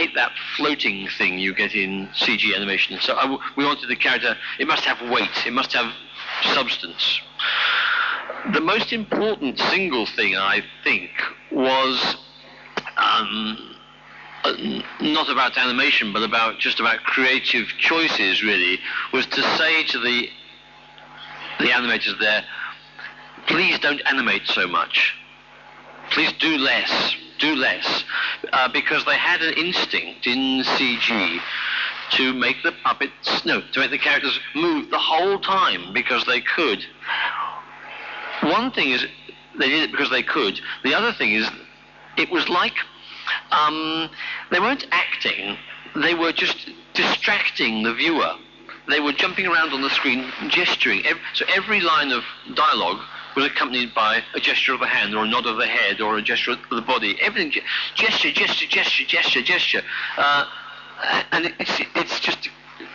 hate that floating thing you get in CG animation. So we wanted the character. It must have weight. It must have substance. The most important single thing I think was um, uh, not about animation, but about just about creative choices. Really, was to say to the the animators there, please don't animate so much. Please do less. Do less. Uh, because they had an instinct in CG to make the puppets, no, to make the characters move the whole time because they could. One thing is they did it because they could. The other thing is it was like um, they weren't acting, they were just distracting the viewer. They were jumping around on the screen, gesturing. So every line of dialogue was accompanied by a gesture of the hand or a nod of the head or a gesture of the body. Everything, gesture, gesture, gesture, gesture, gesture. Uh, and it's, it's just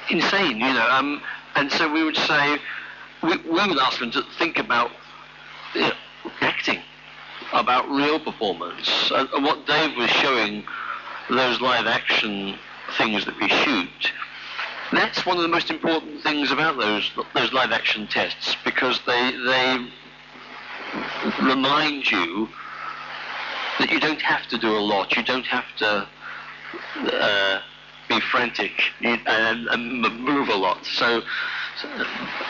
insane, you know. Um, and so we would say, we, we would ask them to think about you know, acting, about real performance. And, and what Dave was showing, those live action things that we shoot, that's one of the most important things about those those live action tests because they they remind you that you don't have to do a lot. You don't have to uh, be frantic and, and, move a lot. So, so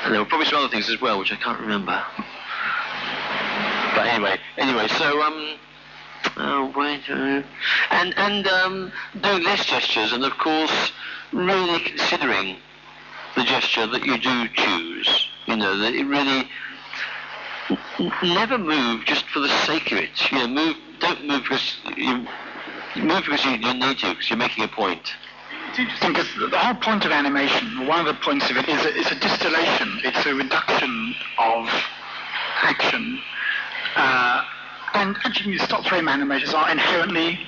there were probably some other things as well, which I can't remember. But anyway, anyway, so um, oh wait, uh, and and um, doing less gestures, and of course, really considering the gesture that you do choose. You know that it really never move just for the sake of it. You know, move. Don't move because you move because you, you need to because you're making a point. It's interesting because the whole point of animation, one of the points of it is a, it's a distillation. It's a reduction of action. Uh, and actually, stop frame animators are inherently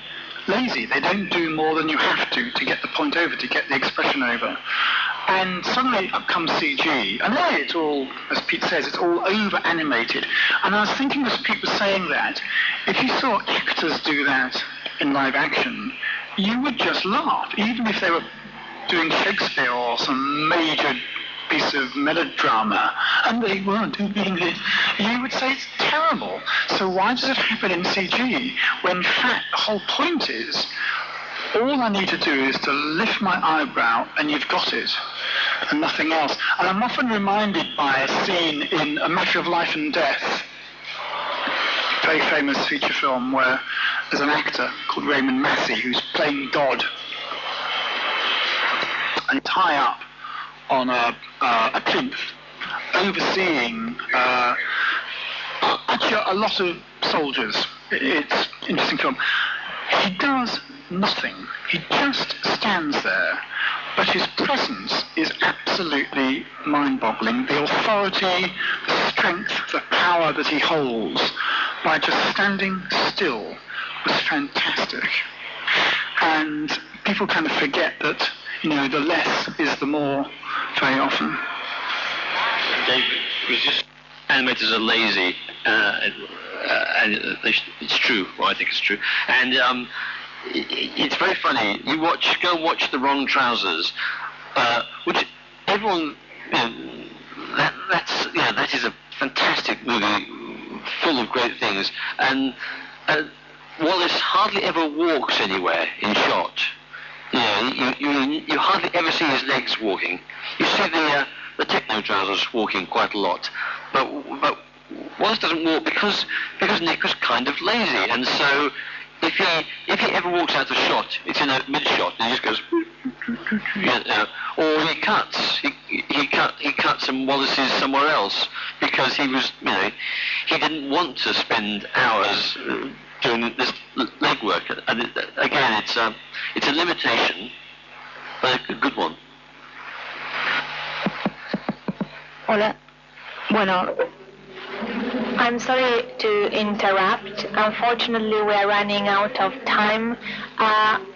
lazy. They don't do more than you have to to get the point over, to get the expression over. And suddenly up comes CG, and there it's all, as Pete says, it's all over animated. And I was thinking as Pete was saying that, if you saw actors do that in live action, you would just laugh, even if they were doing Shakespeare or some major piece of melodrama, and they weren't doing it, you would say it's terrible. So why does it happen in CG when in fact the whole point is all I need to do is to lift my eyebrow and you've got it, and nothing else. And I'm often reminded by a scene in A Matter of Life and Death, very famous feature film where there's an actor called Raymond Massey who's playing God. And tie up on a, uh, a plinth, overseeing uh, a lot of soldiers. It's interesting film. He does nothing. He just stands there, but his presence is absolutely mind-boggling. The authority, the strength, the power that he holds by just standing still was fantastic. And people kind of forget that, you know, the less is the more very often. Animators are lazy, uh, uh, and it's true. Well, I think it's true. And um, it's very funny. You watch, go watch the wrong trousers, uh, which everyone, you know, that, that's, yeah, that is a fantastic movie, full of great things. And uh, Wallace hardly ever walks anywhere in shot. You you, you, you hardly ever see his legs walking. You see the, uh, the techno trousers walking quite a lot. But, but Wallace doesn't walk because, because Nick was kind of lazy. And so if he if he ever walks out of shot, it's in a mid shot, and he just goes, uh, or he cuts. He, he cut he cut some Wallace's somewhere else because he was you know he didn't want to spend hours uh, doing this legwork. And it, again, it's a it's a limitation, but a good one. Hola. Bueno, I'm sorry to interrupt. Unfortunately, we are running out of time. Uh,